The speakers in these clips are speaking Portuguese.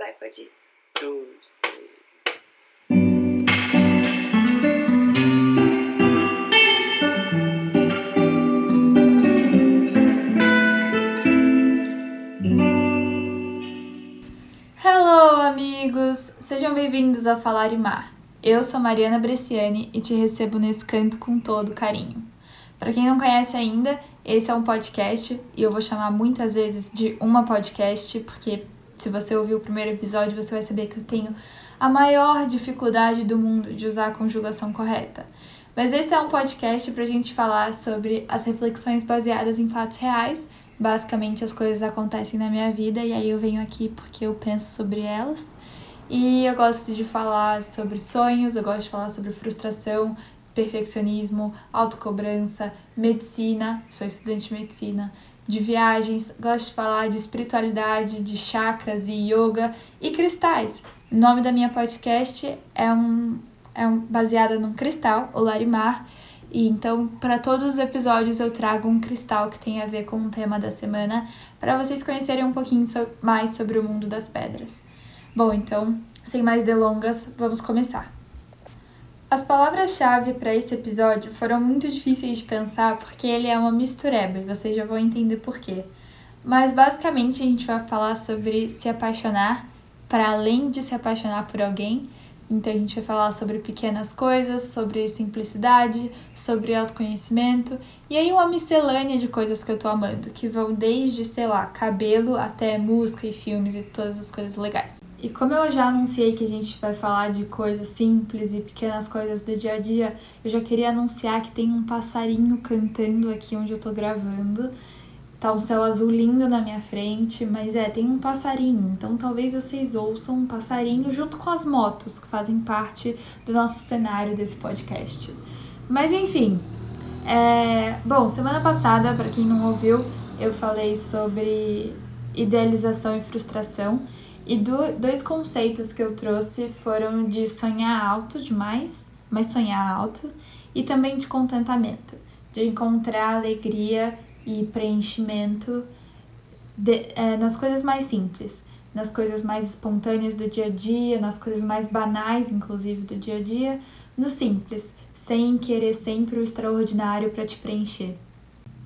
Vai, pode ir. Dois. Hello, amigos! Sejam bem-vindos a Falar e Mar. Eu sou Mariana Bresciani e te recebo nesse canto com todo carinho. Para quem não conhece ainda, esse é um podcast e eu vou chamar muitas vezes de uma podcast, porque se você ouviu o primeiro episódio, você vai saber que eu tenho a maior dificuldade do mundo de usar a conjugação correta. Mas esse é um podcast para a gente falar sobre as reflexões baseadas em fatos reais. Basicamente, as coisas acontecem na minha vida e aí eu venho aqui porque eu penso sobre elas. E eu gosto de falar sobre sonhos, eu gosto de falar sobre frustração, perfeccionismo, autocobrança, medicina, sou estudante de medicina, de viagens, gosto de falar de espiritualidade, de chakras e yoga e cristais. O nome da minha podcast é um é um baseada num cristal, o Larimar. E então, para todos os episódios eu trago um cristal que tem a ver com o tema da semana, para vocês conhecerem um pouquinho so mais sobre o mundo das pedras. Bom, então, sem mais delongas, vamos começar. As palavras-chave para esse episódio foram muito difíceis de pensar porque ele é uma mistureba e vocês já vão entender por quê. Mas basicamente a gente vai falar sobre se apaixonar para além de se apaixonar por alguém. Então a gente vai falar sobre pequenas coisas, sobre simplicidade, sobre autoconhecimento e aí uma miscelânea de coisas que eu tô amando, que vão desde, sei lá, cabelo até música e filmes e todas as coisas legais. E como eu já anunciei que a gente vai falar de coisas simples e pequenas coisas do dia a dia, eu já queria anunciar que tem um passarinho cantando aqui onde eu tô gravando. Tá um céu azul lindo na minha frente, mas é, tem um passarinho. Então talvez vocês ouçam um passarinho junto com as motos que fazem parte do nosso cenário desse podcast. Mas enfim, é... bom, semana passada, para quem não ouviu, eu falei sobre idealização e frustração. E do, dois conceitos que eu trouxe foram de sonhar alto demais, mas sonhar alto, e também de contentamento, de encontrar alegria e preenchimento de, é, nas coisas mais simples, nas coisas mais espontâneas do dia a dia, nas coisas mais banais, inclusive, do dia a dia, no simples, sem querer sempre o extraordinário para te preencher.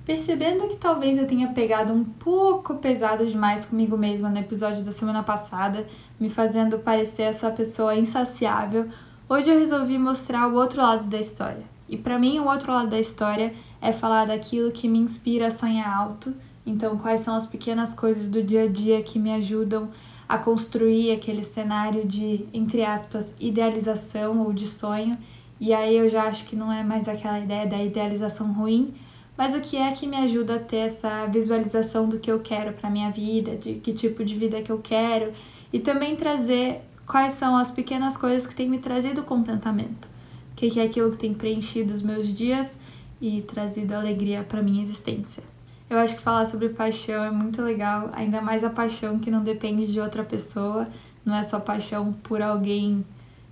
Percebendo que talvez eu tenha pegado um pouco pesado demais comigo mesma no episódio da semana passada, me fazendo parecer essa pessoa insaciável, hoje eu resolvi mostrar o outro lado da história. E para mim, o outro lado da história é falar daquilo que me inspira a sonhar alto. Então, quais são as pequenas coisas do dia a dia que me ajudam a construir aquele cenário de, entre aspas, idealização ou de sonho. E aí eu já acho que não é mais aquela ideia da idealização ruim, mas o que é que me ajuda a ter essa visualização do que eu quero para minha vida, de que tipo de vida que eu quero e também trazer quais são as pequenas coisas que têm me trazido contentamento, o que é aquilo que tem preenchido os meus dias e trazido alegria para minha existência. Eu acho que falar sobre paixão é muito legal, ainda mais a paixão que não depende de outra pessoa, não é só paixão por alguém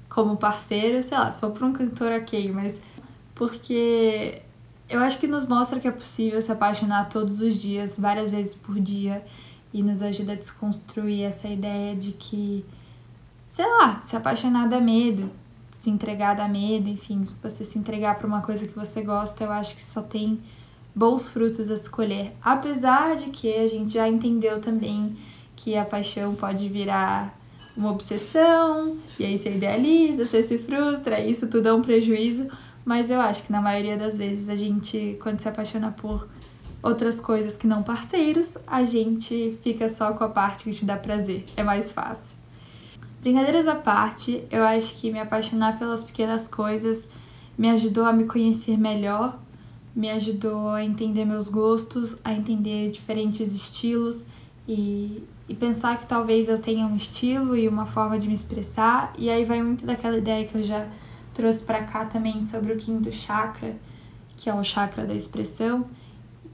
como parceiro, sei lá, se for por um cantor, ok, mas porque eu acho que nos mostra que é possível se apaixonar todos os dias, várias vezes por dia, e nos ajuda a desconstruir essa ideia de que, sei lá, se apaixonar dá medo, se entregar dá medo, enfim, você se entregar para uma coisa que você gosta, eu acho que só tem bons frutos a escolher. Apesar de que a gente já entendeu também que a paixão pode virar uma obsessão, e aí você idealiza, você se frustra, isso tudo é um prejuízo, mas eu acho que na maioria das vezes a gente, quando se apaixona por outras coisas que não parceiros, a gente fica só com a parte que te dá prazer. É mais fácil. Brincadeiras à parte, eu acho que me apaixonar pelas pequenas coisas me ajudou a me conhecer melhor, me ajudou a entender meus gostos, a entender diferentes estilos e, e pensar que talvez eu tenha um estilo e uma forma de me expressar. E aí vai muito daquela ideia que eu já trouxe para cá também sobre o quinto chakra, que é o chakra da expressão,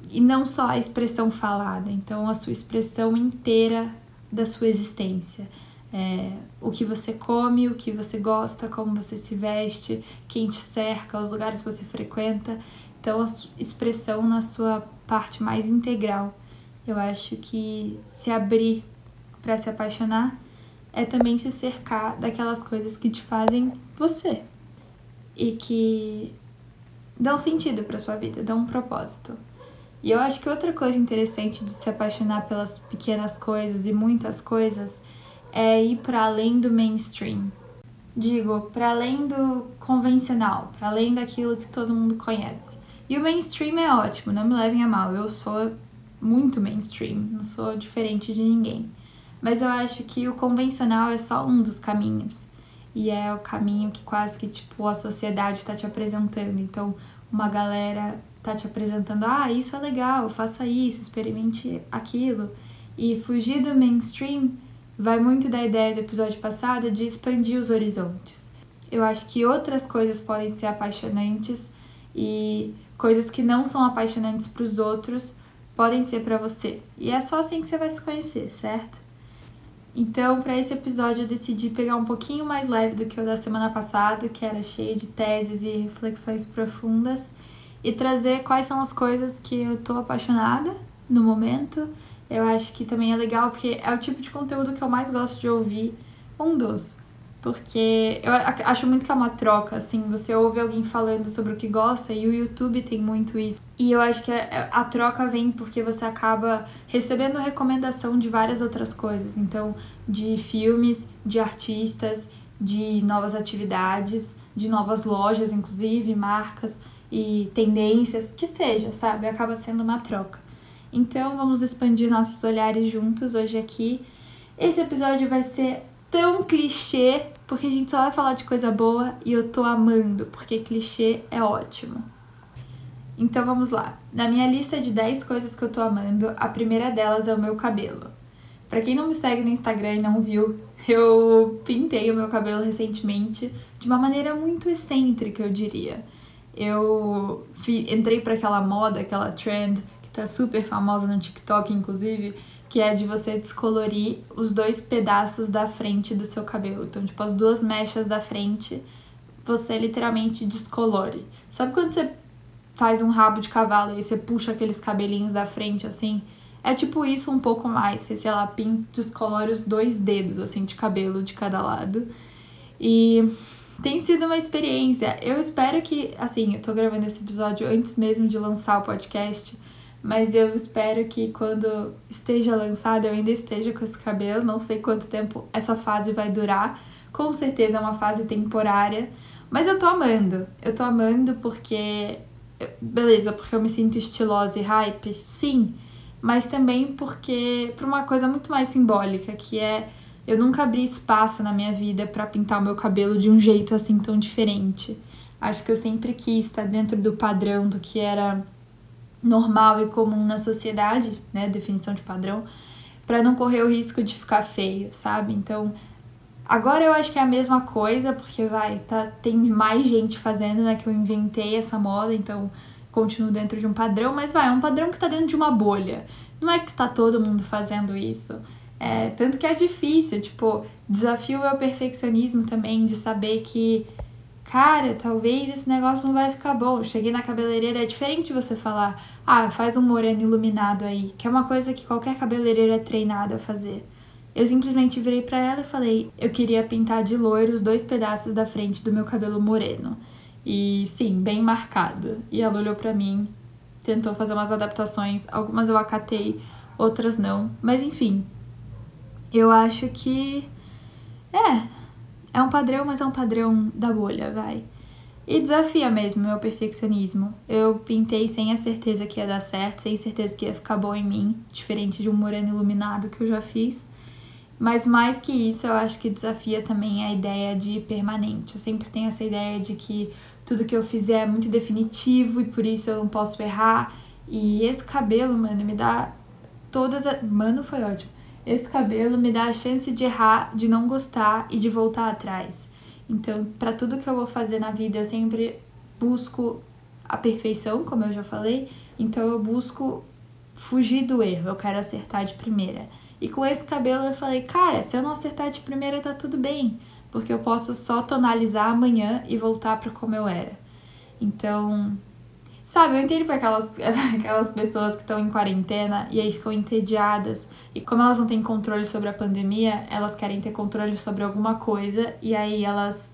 e não só a expressão falada, então a sua expressão inteira da sua existência. É, o que você come, o que você gosta, como você se veste, quem te cerca, os lugares que você frequenta. Então, a expressão na sua parte mais integral. Eu acho que se abrir para se apaixonar é também se cercar daquelas coisas que te fazem você e que dão sentido para sua vida, dão um propósito. E eu acho que outra coisa interessante de se apaixonar pelas pequenas coisas e muitas coisas é ir para além do mainstream. Digo, para além do convencional, para além daquilo que todo mundo conhece. E o mainstream é ótimo, não me levem a mal, eu sou muito mainstream, não sou diferente de ninguém. Mas eu acho que o convencional é só um dos caminhos. E é o caminho que quase que tipo a sociedade está te apresentando. Então, uma galera tá te apresentando, ah, isso é legal, faça isso, experimente aquilo. E fugir do mainstream vai muito da ideia do episódio passado de expandir os horizontes. Eu acho que outras coisas podem ser apaixonantes e coisas que não são apaixonantes para os outros podem ser para você. E é só assim que você vai se conhecer, certo? Então, para esse episódio, eu decidi pegar um pouquinho mais leve do que o da semana passada, que era cheio de teses e reflexões profundas, e trazer quais são as coisas que eu tô apaixonada no momento. Eu acho que também é legal porque é o tipo de conteúdo que eu mais gosto de ouvir, um dos. Porque eu acho muito que é uma troca, assim, você ouve alguém falando sobre o que gosta e o YouTube tem muito isso. E eu acho que a, troca vem porque você acaba recebendo recomendação de várias outras coisas. Então, de filmes, de artistas, de novas atividades, de novas lojas, inclusive, marcas e tendências, que seja, sabe? Acaba sendo uma troca. Então, vamos expandir nossos olhares juntos hoje aqui. Esse episódio vai ser tão clichê, porque a gente só vai falar de coisa boa e eu tô amando, porque clichê é ótimo. Então vamos lá. Na minha lista de 10 coisas que eu tô amando, a primeira delas é o meu cabelo. Para quem não me segue no Instagram e não viu, eu pintei o meu cabelo recentemente de uma maneira muito excêntrica, eu diria. Eu entrei para aquela moda, aquela trend que tá super famosa no TikTok, inclusive, que é de você descolorir os dois pedaços da frente do seu cabelo. Então, tipo, as duas mechas da frente, você literalmente descolore. Sabe quando você faz um rabo de cavalo e você puxa aqueles cabelinhos da frente assim? É tipo isso um pouco mais. Você, sei lá, pinta, descolore os dois dedos, assim, de cabelo de cada lado. E tem sido uma experiência. Eu espero que, assim, eu tô gravando esse episódio antes mesmo de lançar o podcast mas eu espero que quando esteja lançado eu ainda esteja com esse cabelo. Não sei quanto tempo essa fase vai durar. Com certeza é uma fase temporária. Mas eu tô amando. Eu tô amando porque. Beleza, porque eu me sinto estilosa e hype? Sim. Mas também porque. por uma coisa muito mais simbólica, que é. Eu nunca abri espaço na minha vida para pintar o meu cabelo de um jeito assim tão diferente. Acho que eu sempre quis estar dentro do padrão do que era normal e comum na sociedade, né, definição de padrão, para não correr o risco de ficar feio, sabe? Então, agora eu acho que é a mesma coisa, porque vai, tá tem mais gente fazendo, né, que eu inventei essa moda, então continuo dentro de um padrão, mas vai, é um padrão que tá dentro de uma bolha. Não é que tá todo mundo fazendo isso. É, tanto que é difícil, tipo, desafio o meu perfeccionismo também de saber que cara, talvez esse negócio não vai ficar bom. Cheguei na cabeleireira, é diferente você falar, ah, faz um moreno iluminado aí, que é uma coisa que qualquer cabeleireiro é treinado a fazer. Eu simplesmente virei para ela e falei, eu queria pintar de loiro os dois pedaços da frente do meu cabelo moreno. E sim, bem marcado. E ela olhou para mim, tentou fazer umas adaptações, algumas eu acatei, outras não, mas enfim. Eu acho que é, é um padrão, mas é um padrão da bolha, vai. E desafia mesmo meu perfeccionismo. Eu pintei sem a certeza que ia dar certo, sem certeza que ia ficar bom em mim, diferente de um moreno iluminado que eu já fiz. Mas mais que isso, eu acho que desafia também a ideia de permanente. Eu sempre tenho essa ideia de que tudo que eu fizer é muito definitivo e por isso eu não posso errar. E esse cabelo, mano, me dá todas as. Mano, foi ótimo. Esse cabelo me dá a chance de errar, de não gostar e de voltar atrás. Então, para tudo que eu vou fazer na vida, eu sempre busco a perfeição, como eu já falei. Então, eu busco fugir do erro, eu quero acertar de primeira. E com esse cabelo eu falei, cara, se eu não acertar de primeira tá tudo bem, porque eu posso só tonalizar amanhã e voltar para como eu era. Então, Sabe, eu entendo para aquelas, aquelas pessoas que estão em quarentena e aí ficam entediadas. E como elas não têm controle sobre a pandemia, elas querem ter controle sobre alguma coisa e aí elas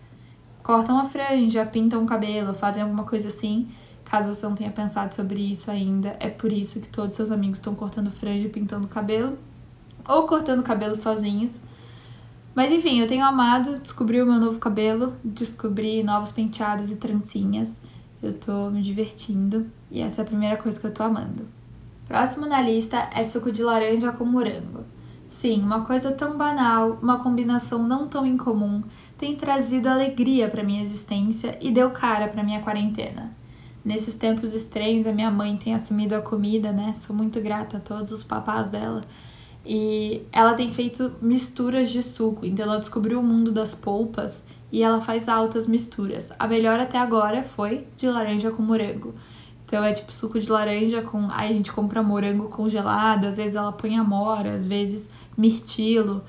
cortam a franja, pintam o cabelo, fazem alguma coisa assim. Caso você não tenha pensado sobre isso ainda, é por isso que todos seus amigos estão cortando franja e pintando o cabelo ou cortando o cabelo sozinhos. Mas enfim, eu tenho amado descobrir o meu novo cabelo, descobrir novos penteados e trancinhas. Eu tô me divertindo e essa é a primeira coisa que eu tô amando. Próximo na lista é suco de laranja com morango. Sim, uma coisa tão banal, uma combinação não tão incomum, tem trazido alegria para minha existência e deu cara para minha quarentena. Nesses tempos estranhos, a minha mãe tem assumido a comida, né? Sou muito grata a todos os papás dela. E ela tem feito misturas de suco, então ela descobriu o mundo das polpas e ela faz altas misturas. A melhor até agora foi de laranja com morango. Então é tipo suco de laranja com. Aí a gente compra morango congelado, às vezes ela põe amora, às vezes mirtilo,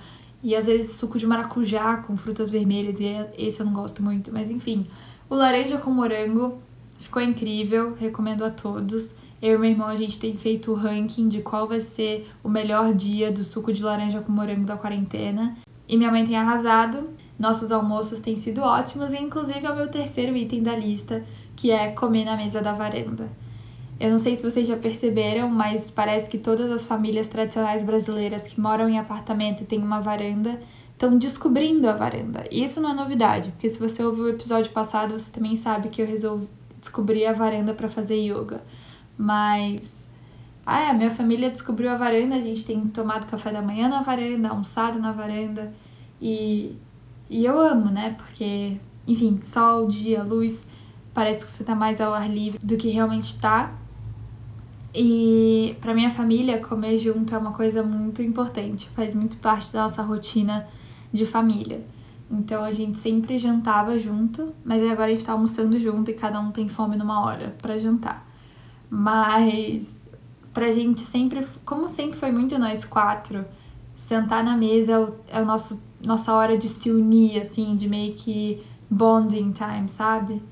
e às vezes suco de maracujá com frutas vermelhas, e esse eu não gosto muito, mas enfim. O laranja com morango ficou incrível, recomendo a todos. Eu e meu irmão, a gente tem feito o ranking de qual vai ser o melhor dia do suco de laranja com morango da quarentena. E minha mãe tem arrasado. Nossos almoços têm sido ótimos e inclusive é o meu terceiro item da lista, que é comer na mesa da varanda. Eu não sei se vocês já perceberam, mas parece que todas as famílias tradicionais brasileiras que moram em apartamento e têm uma varanda estão descobrindo a varanda. E isso não é novidade, porque se você ouviu o episódio passado, você também sabe que eu resolvi descobrir a varanda para fazer yoga. Mas ah, a minha família descobriu a varanda, a gente tem tomado café da manhã na varanda, almoçado na varanda e e eu amo, né? Porque, enfim, sol, dia, luz, parece que você tá mais ao ar livre do que realmente tá. E para minha família, comer junto é uma coisa muito importante, faz muito parte da nossa rotina de família. Então a gente sempre jantava junto, mas agora a gente tá almoçando junto e cada um tem fome numa hora para jantar. Mas pra gente sempre, como sempre foi muito nós quatro, sentar na mesa é o, é o nosso nossa hora de se unir, assim, de meio que bonding time, sabe?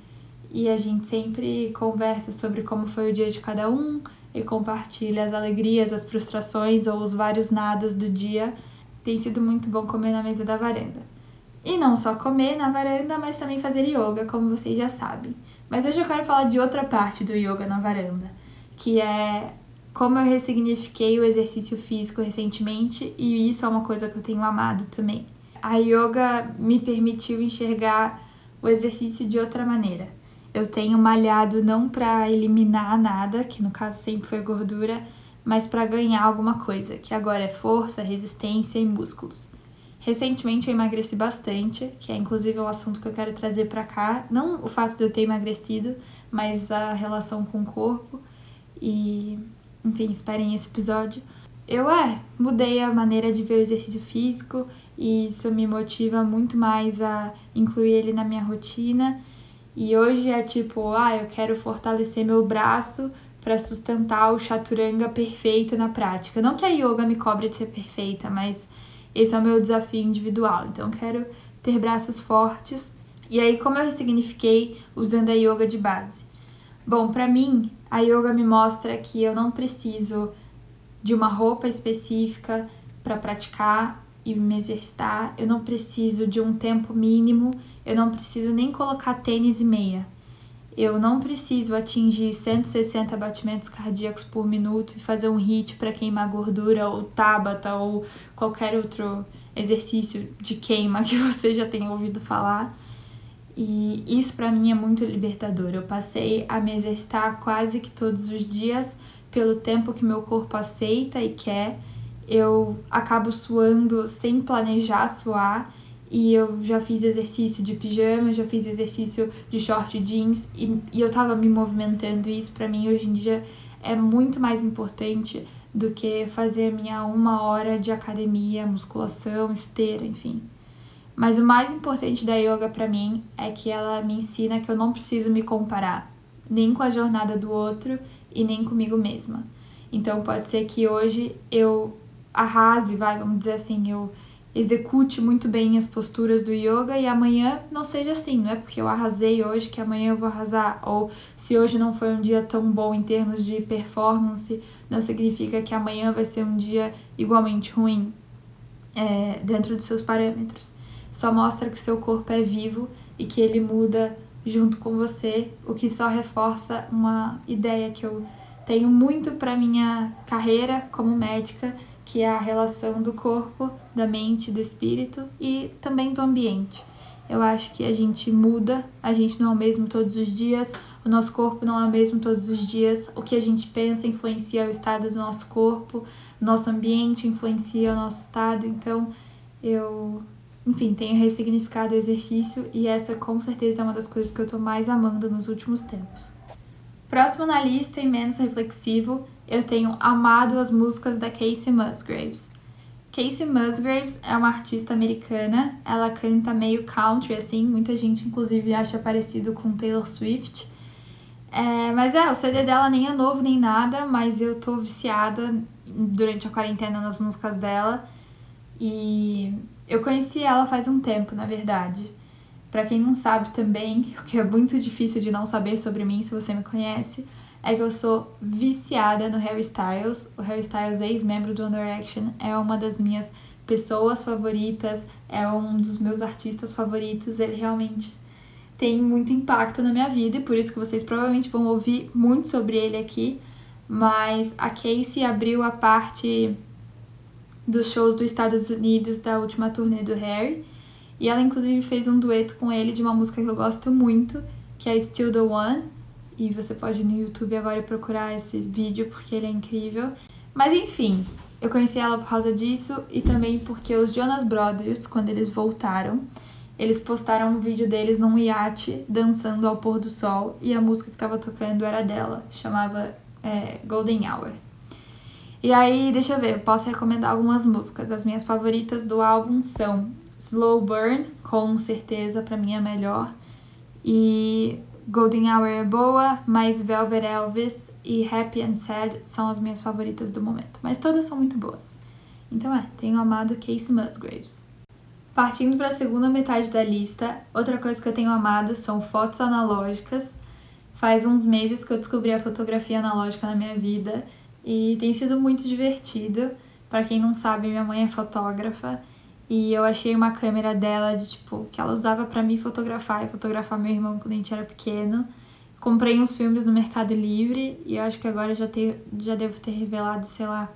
E a gente sempre conversa sobre como foi o dia de cada um e compartilha as alegrias, as frustrações ou os vários nadas do dia. Tem sido muito bom comer na mesa da varanda. E não só comer na varanda, mas também fazer yoga, como vocês já sabem. Mas hoje eu quero falar de outra parte do yoga na varanda, que é como eu ressignifiquei o exercício físico recentemente e isso é uma coisa que eu tenho amado também a yoga me permitiu enxergar o exercício de outra maneira. Eu tenho malhado não para eliminar nada, que no caso sempre foi gordura, mas para ganhar alguma coisa, que agora é força, resistência e músculos. Recentemente eu emagreci bastante, que é inclusive um assunto que eu quero trazer para cá, não o fato de eu ter emagrecido, mas a relação com o corpo. E, enfim, esperem esse episódio. Eu é, mudei a maneira de ver o exercício físico e isso me motiva muito mais a incluir ele na minha rotina. E hoje é tipo, ah, eu quero fortalecer meu braço para sustentar o chaturanga perfeito na prática. Não que a yoga me cobre de ser perfeita, mas esse é o meu desafio individual. Então, quero ter braços fortes. E aí, como eu ressignifiquei usando a yoga de base? Bom, para mim, a yoga me mostra que eu não preciso de uma roupa específica para praticar e me exercitar, eu não preciso de um tempo mínimo, eu não preciso nem colocar tênis e meia. Eu não preciso atingir 160 batimentos cardíacos por minuto e fazer um HIIT para queimar gordura ou tabata ou qualquer outro exercício de queima que você já tenha ouvido falar. E isso para mim é muito libertador. Eu passei a me exercitar quase que todos os dias pelo tempo que meu corpo aceita e quer. Eu acabo suando sem planejar suar e eu já fiz exercício de pijama, já fiz exercício de short jeans e, e eu tava me movimentando e isso para mim hoje em dia é muito mais importante do que fazer minha uma hora de academia, musculação, esteira, enfim. Mas o mais importante da yoga para mim é que ela me ensina que eu não preciso me comparar nem com a jornada do outro e nem comigo mesma. Então pode ser que hoje eu arrase, vai, vamos dizer assim, eu execute muito bem as posturas do yoga e amanhã não seja assim, não é porque eu arrasei hoje que amanhã eu vou arrasar, ou se hoje não foi um dia tão bom em termos de performance, não significa que amanhã vai ser um dia igualmente ruim é, dentro dos seus parâmetros. Só mostra que o seu corpo é vivo e que ele muda junto com você, o que só reforça uma ideia que eu tenho muito para minha carreira como médica que é a relação do corpo, da mente, do espírito e também do ambiente. Eu acho que a gente muda, a gente não é o mesmo todos os dias, o nosso corpo não é o mesmo todos os dias, o que a gente pensa influencia o estado do nosso corpo, nosso ambiente influencia o nosso estado, então eu, enfim, tenho ressignificado o exercício e essa com certeza é uma das coisas que eu tô mais amando nos últimos tempos. Próximo na lista e menos reflexivo, eu tenho amado as músicas da Casey Musgraves. Casey Musgraves é uma artista americana, ela canta meio country, assim, muita gente inclusive acha parecido com Taylor Swift. É, mas é, o CD dela nem é novo nem nada, mas eu tô viciada durante a quarentena nas músicas dela. E eu conheci ela faz um tempo, na verdade. Para quem não sabe também, o que é muito difícil de não saber sobre mim se você me conhece, é que eu sou viciada no Harry Styles. O Harry Styles, ex-membro do One Direction, é uma das minhas pessoas favoritas, é um dos meus artistas favoritos. Ele realmente tem muito impacto na minha vida e por isso que vocês provavelmente vão ouvir muito sobre ele aqui. Mas a Casey abriu a parte dos shows dos Estados Unidos da última turnê do Harry. E ela, inclusive, fez um dueto com ele de uma música que eu gosto muito, que é Still the One. E você pode ir no YouTube agora procurar esse vídeo porque ele é incrível. Mas enfim, eu conheci ela por causa disso e também porque os Jonas Brothers, quando eles voltaram, eles postaram um vídeo deles num iate dançando ao pôr do sol e a música que tava tocando era dela, chamava é, Golden Hour. E aí, deixa eu ver, eu posso recomendar algumas músicas. As minhas favoritas do álbum são Slow Burn, com certeza para mim é melhor. E Golden Hour é boa, mas Velvet Elvis e Happy and Sad são as minhas favoritas do momento. Mas todas são muito boas. Então é, tenho amado Casey Musgraves. Partindo para a segunda metade da lista, outra coisa que eu tenho amado são fotos analógicas. Faz uns meses que eu descobri a fotografia analógica na minha vida e tem sido muito divertido. Para quem não sabe, minha mãe é fotógrafa e eu achei uma câmera dela de tipo que ela usava para me fotografar e fotografar meu irmão quando a gente era pequeno. Comprei uns filmes no Mercado Livre e acho que agora já, ter, já devo ter revelado, sei lá,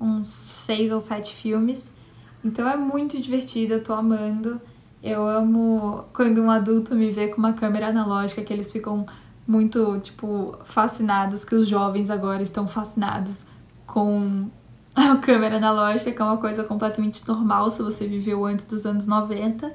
uns seis ou sete filmes. Então é muito divertido, eu tô amando. Eu amo quando um adulto me vê com uma câmera analógica, que eles ficam muito, tipo, fascinados, que os jovens agora estão fascinados com a câmera analógica, que é uma coisa completamente normal se você viveu antes dos anos 90.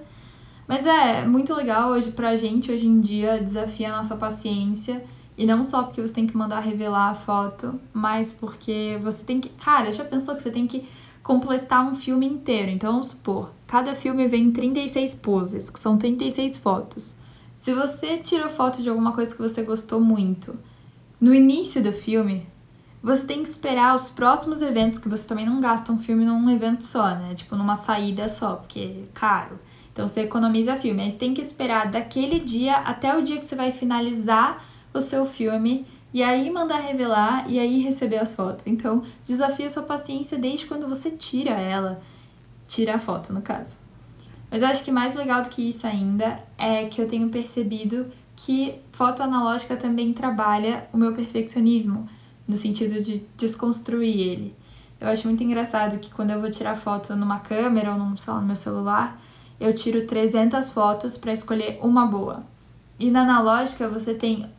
Mas é muito legal hoje pra gente, hoje em dia, desafia a nossa paciência. E não só porque você tem que mandar revelar a foto, mas porque você tem que. Cara, já pensou que você tem que completar um filme inteiro? Então vamos supor, cada filme vem 36 poses, que são 36 fotos. Se você tirou foto de alguma coisa que você gostou muito, no início do filme, você tem que esperar os próximos eventos, que você também não gasta um filme num evento só, né? Tipo, numa saída só, porque é caro. Então você economiza filme. Aí você tem que esperar daquele dia até o dia que você vai finalizar o seu filme e aí mandar revelar e aí receber as fotos. Então, desafia sua paciência desde quando você tira ela. Tira a foto, no caso. Mas eu acho que mais legal do que isso ainda é que eu tenho percebido que foto analógica também trabalha o meu perfeccionismo no sentido de desconstruir ele. Eu acho muito engraçado que quando eu vou tirar foto numa câmera ou num, sei lá, no meu celular, eu tiro 300 fotos para escolher uma boa. E na analógica você tem.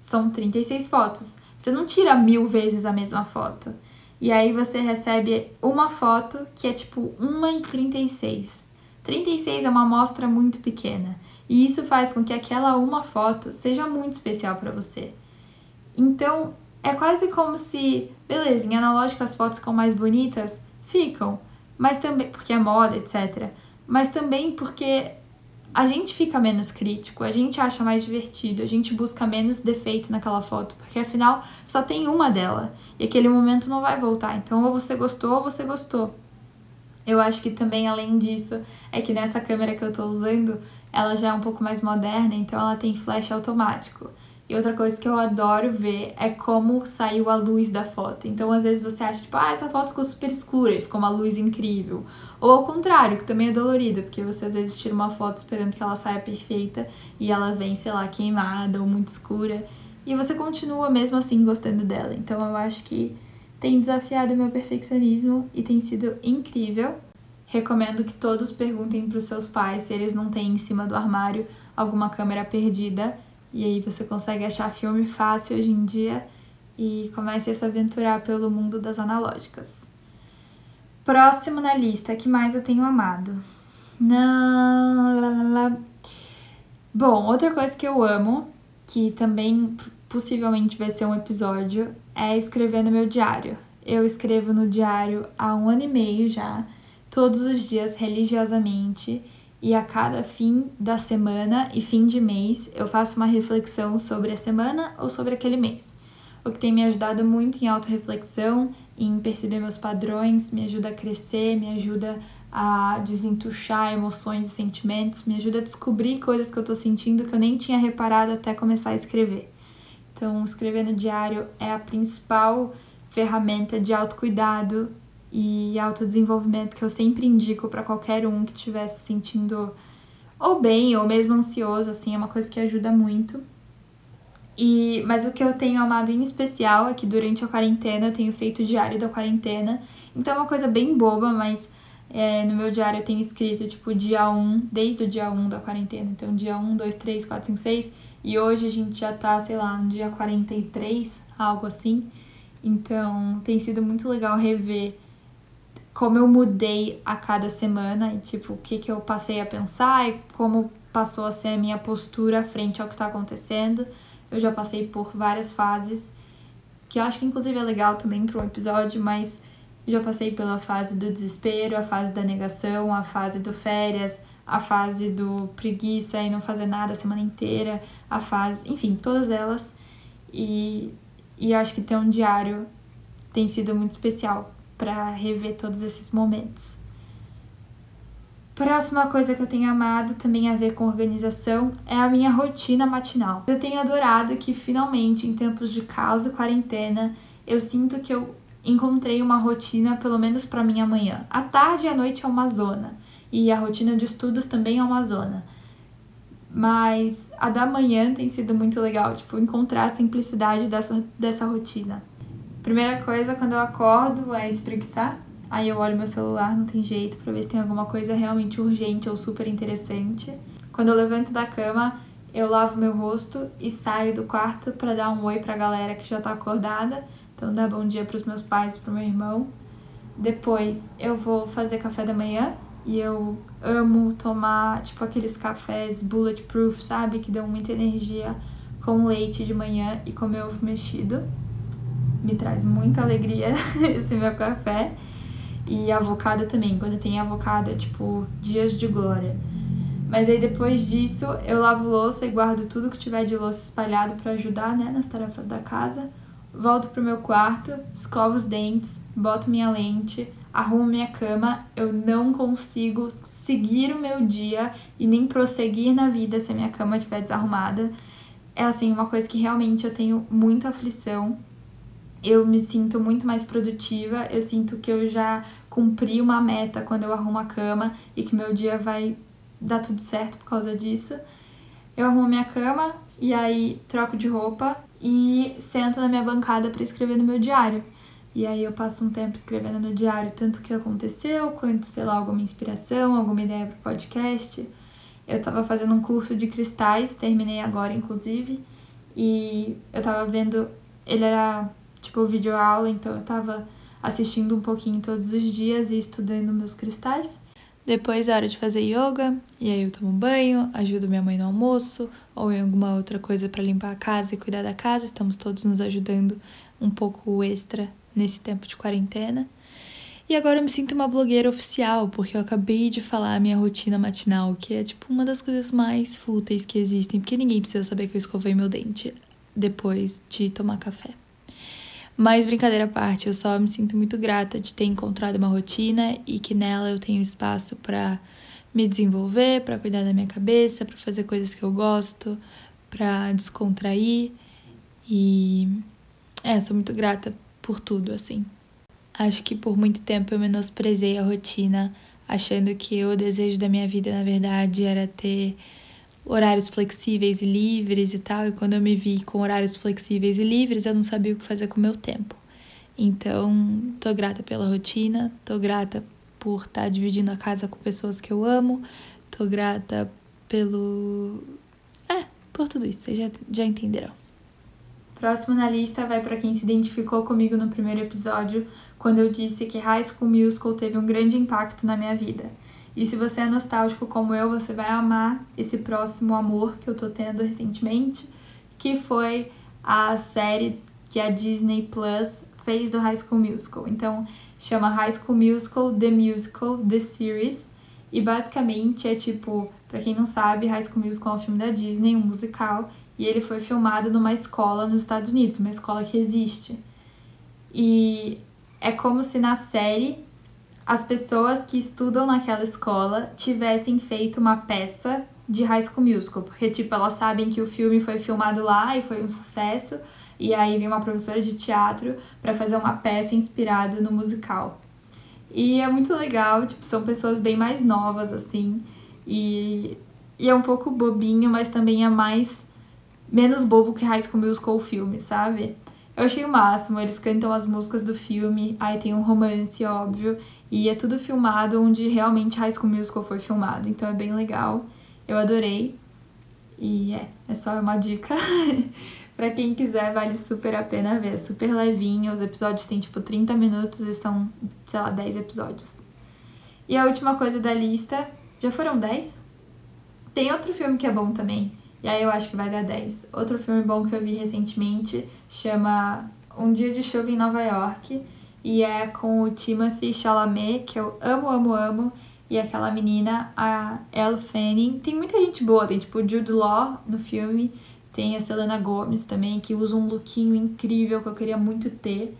São 36 fotos. Você não tira mil vezes a mesma foto. E aí você recebe uma foto que é tipo 1 em 36. 36 é uma amostra muito pequena. E isso faz com que aquela uma foto seja muito especial para você. Então, é quase como se, beleza, em analógico as fotos ficam mais bonitas, ficam, mas também porque é moda, etc. Mas também porque a gente fica menos crítico, a gente acha mais divertido, a gente busca menos defeito naquela foto, porque afinal só tem uma dela e aquele momento não vai voltar. Então, ou você gostou ou você gostou. Eu acho que também, além disso, é que nessa câmera que eu tô usando, ela já é um pouco mais moderna, então ela tem flash automático. E outra coisa que eu adoro ver é como saiu a luz da foto. Então, às vezes você acha, tipo, ah, essa foto ficou super escura e ficou uma luz incrível. Ou ao contrário, que também é dolorido, porque você às vezes tira uma foto esperando que ela saia perfeita e ela vem, sei lá, queimada ou muito escura. E você continua mesmo assim gostando dela. Então, eu acho que tem desafiado meu perfeccionismo e tem sido incrível. Recomendo que todos perguntem para os seus pais se eles não têm em cima do armário alguma câmera perdida e aí você consegue achar filme fácil hoje em dia e comece a se aventurar pelo mundo das analógicas. Próximo na lista, que mais eu tenho amado? Não... Bom, outra coisa que eu amo, que também possivelmente vai ser um episódio, é escrever no meu diário. Eu escrevo no diário há um ano e meio já, todos os dias religiosamente e a cada fim da semana e fim de mês eu faço uma reflexão sobre a semana ou sobre aquele mês. O que tem me ajudado muito em autorreflexão, em perceber meus padrões, me ajuda a crescer, me ajuda a desentuchar emoções e sentimentos, me ajuda a descobrir coisas que eu tô sentindo que eu nem tinha reparado até começar a escrever. Então, escrever no diário é a principal ferramenta de autocuidado e autodesenvolvimento que eu sempre indico para qualquer um que estivesse sentindo ou bem ou mesmo ansioso, assim, é uma coisa que ajuda muito. E mas o que eu tenho amado em especial é que durante a quarentena eu tenho feito o diário da quarentena. Então é uma coisa bem boba, mas é, no meu diário eu tenho escrito, tipo, dia 1, desde o dia 1 da quarentena. Então, dia 1, 2, 3, 4, 5, 6. E hoje a gente já tá, sei lá, no dia 43, algo assim. Então, tem sido muito legal rever como eu mudei a cada semana e tipo o que que eu passei a pensar e como passou a ser a minha postura frente ao que está acontecendo. Eu já passei por várias fases que eu acho que inclusive é legal também para um episódio, mas já passei pela fase do desespero, a fase da negação, a fase do férias, a fase do preguiça e não fazer nada a semana inteira, a fase, enfim, todas elas. E, e acho que ter um diário tem sido muito especial para rever todos esses momentos. Próxima coisa que eu tenho amado também a ver com organização é a minha rotina matinal. Eu tenho adorado que finalmente, em tempos de caos e quarentena, eu sinto que eu encontrei uma rotina, pelo menos para minha manhã. A tarde e a noite é uma zona, e a rotina de estudos também é uma zona. Mas a da manhã tem sido muito legal, tipo, encontrar a simplicidade dessa, dessa rotina. Primeira coisa, quando eu acordo, é espreguiçar. Aí eu olho meu celular, não tem jeito, pra ver se tem alguma coisa realmente urgente ou super interessante. Quando eu levanto da cama, eu lavo meu rosto e saio do quarto para dar um oi pra galera que já tá acordada. Então, dar bom dia pros meus pais, pro meu irmão. Depois, eu vou fazer café da manhã. E eu amo tomar, tipo, aqueles cafés bulletproof, sabe? Que dão muita energia com leite de manhã e comer ovo mexido me traz muita alegria esse meu café. E avocado também. Quando tem avocado é tipo dias de glória. Mas aí depois disso eu lavo louça e guardo tudo que tiver de louça espalhado para ajudar, né, nas tarefas da casa. Volto pro meu quarto, escovo os dentes, boto minha lente, arrumo minha cama. Eu não consigo seguir o meu dia e nem prosseguir na vida se a minha cama estiver desarrumada. É assim, uma coisa que realmente eu tenho muita aflição eu me sinto muito mais produtiva, eu sinto que eu já cumpri uma meta quando eu arrumo a cama e que meu dia vai dar tudo certo por causa disso. Eu arrumo minha cama e aí troco de roupa e sento na minha bancada para escrever no meu diário. E aí eu passo um tempo escrevendo no diário tanto o que aconteceu, quanto, sei lá, alguma inspiração, alguma ideia para podcast. Eu tava fazendo um curso de cristais, terminei agora inclusive, e eu tava vendo, ele era tipo vídeo aula, então eu tava assistindo um pouquinho todos os dias e estudando meus cristais. Depois é hora de fazer yoga, e aí eu tomo um banho, ajudo minha mãe no almoço ou em alguma outra coisa para limpar a casa e cuidar da casa. Estamos todos nos ajudando um pouco extra nesse tempo de quarentena. E agora eu me sinto uma blogueira oficial, porque eu acabei de falar a minha rotina matinal, que é tipo uma das coisas mais fúteis que existem, porque ninguém precisa saber que eu escovei meu dente depois de tomar café. Mas brincadeira à parte, eu só me sinto muito grata de ter encontrado uma rotina e que nela eu tenho espaço para me desenvolver, para cuidar da minha cabeça, para fazer coisas que eu gosto, para descontrair e é, sou muito grata por tudo assim. Acho que por muito tempo eu menosprezei a rotina, achando que o desejo da minha vida na verdade era ter horários flexíveis e livres e tal, e quando eu me vi com horários flexíveis e livres, eu não sabia o que fazer com o meu tempo. Então, tô grata pela rotina, tô grata por estar tá dividindo a casa com pessoas que eu amo, tô grata pelo. É, por tudo isso, vocês já, já entenderão. Próximo na lista vai para quem se identificou comigo no primeiro episódio, quando eu disse que High School Musical teve um grande impacto na minha vida. E se você é nostálgico como eu, você vai amar esse próximo amor que eu tô tendo recentemente, que foi a série que a Disney Plus fez do High School Musical. Então, chama High School Musical The Musical The Series. E basicamente é tipo, para quem não sabe, High School Musical é um filme da Disney, um musical, e ele foi filmado numa escola nos Estados Unidos, uma escola que existe. E é como se na série as pessoas que estudam naquela escola tivessem feito uma peça de High School Musical, porque tipo, elas sabem que o filme foi filmado lá e foi um sucesso, e aí vem uma professora de teatro para fazer uma peça inspirada no musical. E é muito legal, tipo, são pessoas bem mais novas assim, e, e é um pouco bobinho, mas também é mais menos bobo que High School Musical o filme, sabe? Eu achei o máximo, eles cantam as músicas do filme, aí tem um romance, óbvio, e é tudo filmado onde realmente High School Musical foi filmado, então é bem legal. Eu adorei. E é, é só uma dica. pra quem quiser, vale super a pena ver. É super levinho, os episódios têm tipo 30 minutos e são, sei lá, 10 episódios. E a última coisa da lista, já foram 10? Tem outro filme que é bom também, e aí eu acho que vai dar 10. Outro filme bom que eu vi recentemente chama Um Dia de Chuva em Nova York e é com o Timothy Chalamet, que eu amo, amo, amo, e aquela menina, a Elle Fanning. Tem muita gente boa, tem tipo Jude Law no filme, tem a Selena Gomez também, que usa um lookinho incrível que eu queria muito ter.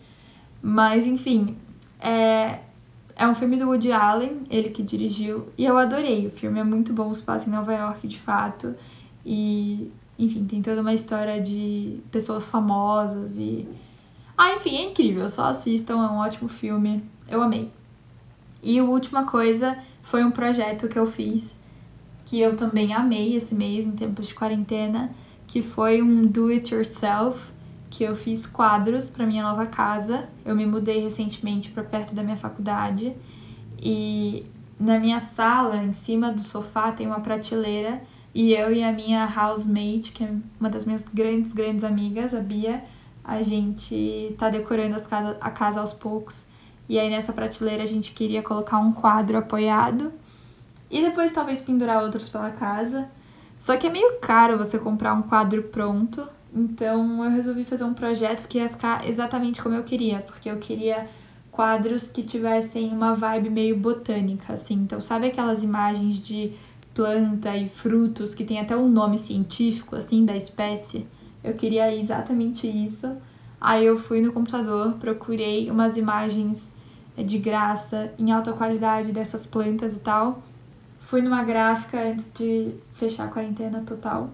Mas enfim, é, é um filme do Woody Allen, ele que dirigiu, e eu adorei. O filme é muito bom, se passa em Nova York de fato. E, enfim, tem toda uma história de pessoas famosas e ah, enfim, é incrível, só assistam, é um ótimo filme, eu amei. E a última coisa foi um projeto que eu fiz, que eu também amei esse mês, em tempos de quarentena, que foi um do it yourself, que eu fiz quadros para minha nova casa. Eu me mudei recentemente para perto da minha faculdade e na minha sala, em cima do sofá, tem uma prateleira e eu e a minha housemate, que é uma das minhas grandes, grandes amigas, a Bia, a gente tá decorando as casa, a casa aos poucos. E aí nessa prateleira a gente queria colocar um quadro apoiado e depois talvez pendurar outros pela casa. Só que é meio caro você comprar um quadro pronto. Então eu resolvi fazer um projeto que ia ficar exatamente como eu queria, porque eu queria quadros que tivessem uma vibe meio botânica, assim. Então, sabe aquelas imagens de planta e frutos que tem até um nome científico, assim, da espécie? eu queria exatamente isso. Aí eu fui no computador, procurei umas imagens eh, de graça em alta qualidade dessas plantas e tal. Fui numa gráfica antes de fechar a quarentena total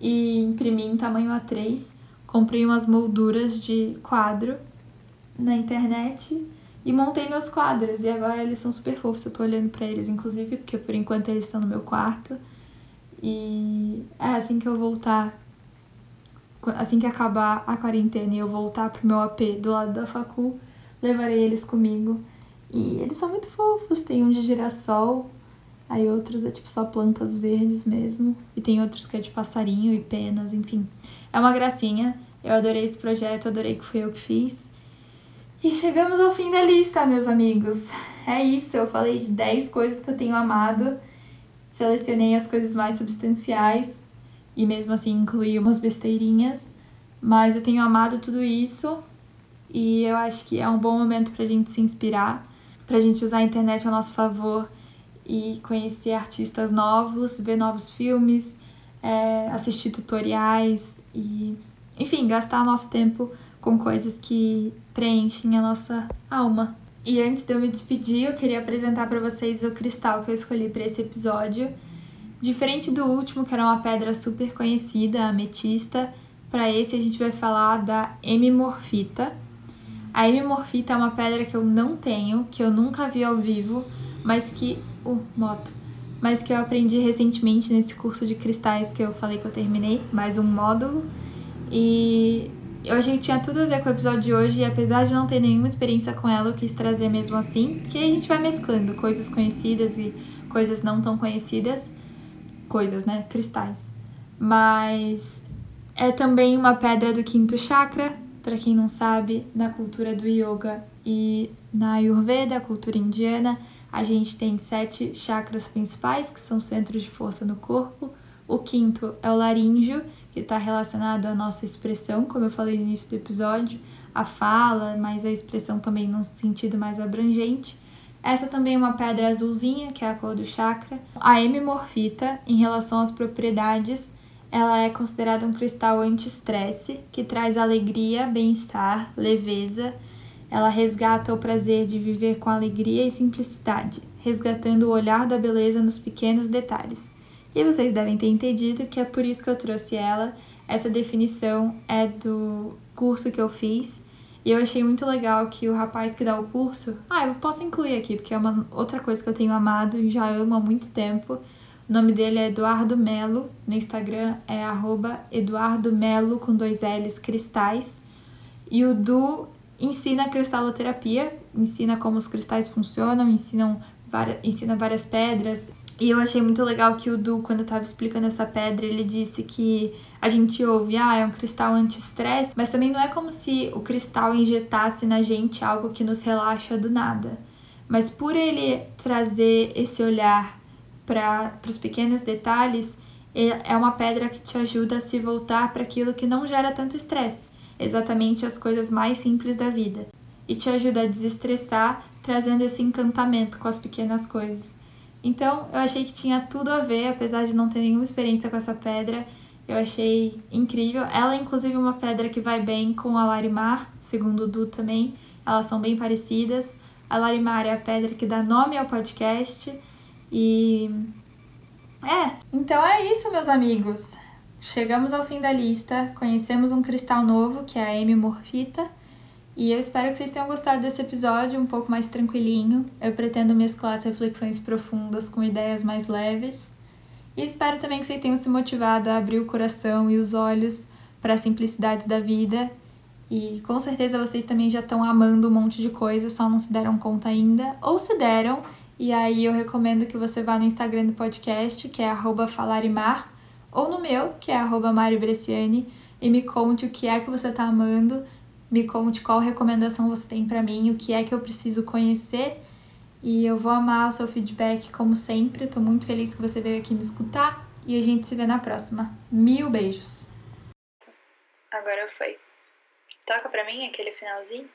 e imprimi em tamanho A3. Comprei umas molduras de quadro na internet e montei meus quadros. E agora eles são super fofos, eu tô olhando para eles, inclusive, porque por enquanto eles estão no meu quarto. E é assim que eu voltar assim que acabar a quarentena e eu voltar pro meu AP do lado da facu, levarei eles comigo. E eles são muito fofos, tem um de girassol, aí outros é tipo só plantas verdes mesmo, e tem outros que é de passarinho e penas, enfim. É uma gracinha. Eu adorei esse projeto, adorei que fui eu que fiz. E chegamos ao fim da lista, meus amigos. É isso, eu falei de 10 coisas que eu tenho amado. Selecionei as coisas mais substanciais e mesmo assim incluir umas besteirinhas. Mas eu tenho amado tudo isso e eu acho que é um bom momento pra gente se inspirar, pra gente usar a internet ao nosso favor e conhecer artistas novos, ver novos filmes, é, assistir tutoriais e, enfim, gastar nosso tempo com coisas que preenchem a nossa alma. E antes de eu me despedir, eu queria apresentar para vocês o cristal que eu escolhi para esse episódio. Diferente do último, que era uma pedra super conhecida, ametista, para esse a gente vai falar da hemimorfita. A hemimorfita é uma pedra que eu não tenho, que eu nunca vi ao vivo, mas que. Uh, moto. Mas que eu aprendi recentemente nesse curso de cristais que eu falei que eu terminei, mais um módulo. E eu achei que tinha tudo a ver com o episódio de hoje e apesar de não ter nenhuma experiência com ela, eu quis trazer mesmo assim, que a gente vai mesclando coisas conhecidas e coisas não tão conhecidas. Coisas, né? Cristais. Mas é também uma pedra do quinto chakra, para quem não sabe, na cultura do yoga e na Ayurveda, cultura indiana, a gente tem sete chakras principais, que são centros de força no corpo. O quinto é o laríngeo, que está relacionado à nossa expressão, como eu falei no início do episódio, a fala, mas a expressão também num sentido mais abrangente. Essa também é uma pedra azulzinha, que é a cor do chakra. A hemimorfita, em relação às propriedades, ela é considerada um cristal anti-estresse, que traz alegria, bem-estar, leveza. Ela resgata o prazer de viver com alegria e simplicidade, resgatando o olhar da beleza nos pequenos detalhes. E vocês devem ter entendido que é por isso que eu trouxe ela. Essa definição é do curso que eu fiz. E eu achei muito legal que o rapaz que dá o curso. Ah, eu posso incluir aqui, porque é uma outra coisa que eu tenho amado e já amo há muito tempo. O nome dele é Eduardo Melo. No Instagram é arroba Eduardo Melo com dois L's cristais. E o Du ensina cristaloterapia, ensina como os cristais funcionam, ensinam ensina várias pedras, e eu achei muito legal que o Du, quando estava explicando essa pedra, ele disse que a gente ouve, ah, é um cristal anti-estresse, mas também não é como se o cristal injetasse na gente algo que nos relaxa do nada. Mas por ele trazer esse olhar para os pequenos detalhes, é uma pedra que te ajuda a se voltar para aquilo que não gera tanto estresse, exatamente as coisas mais simples da vida, e te ajuda a desestressar, trazendo esse encantamento com as pequenas coisas. Então, eu achei que tinha tudo a ver, apesar de não ter nenhuma experiência com essa pedra. Eu achei incrível. Ela é inclusive uma pedra que vai bem com a Larimar, segundo o Du também. Elas são bem parecidas. A Larimar é a pedra que dá nome ao podcast. E é, então é isso, meus amigos. Chegamos ao fim da lista, conhecemos um cristal novo, que é a hemimorfita. E eu espero que vocês tenham gostado desse episódio um pouco mais tranquilinho. Eu pretendo mesclar as reflexões profundas com ideias mais leves. E espero também que vocês tenham se motivado a abrir o coração e os olhos para as simplicidades da vida. E com certeza vocês também já estão amando um monte de coisa, só não se deram conta ainda. Ou se deram, e aí eu recomendo que você vá no Instagram do podcast, que é falarimar, ou no meu, que é arroba e me conte o que é que você está amando me conte qual recomendação você tem para mim, o que é que eu preciso conhecer. E eu vou amar o seu feedback como sempre. Tô muito feliz que você veio aqui me escutar e a gente se vê na próxima. Mil beijos. Agora foi. Toca pra mim aquele finalzinho.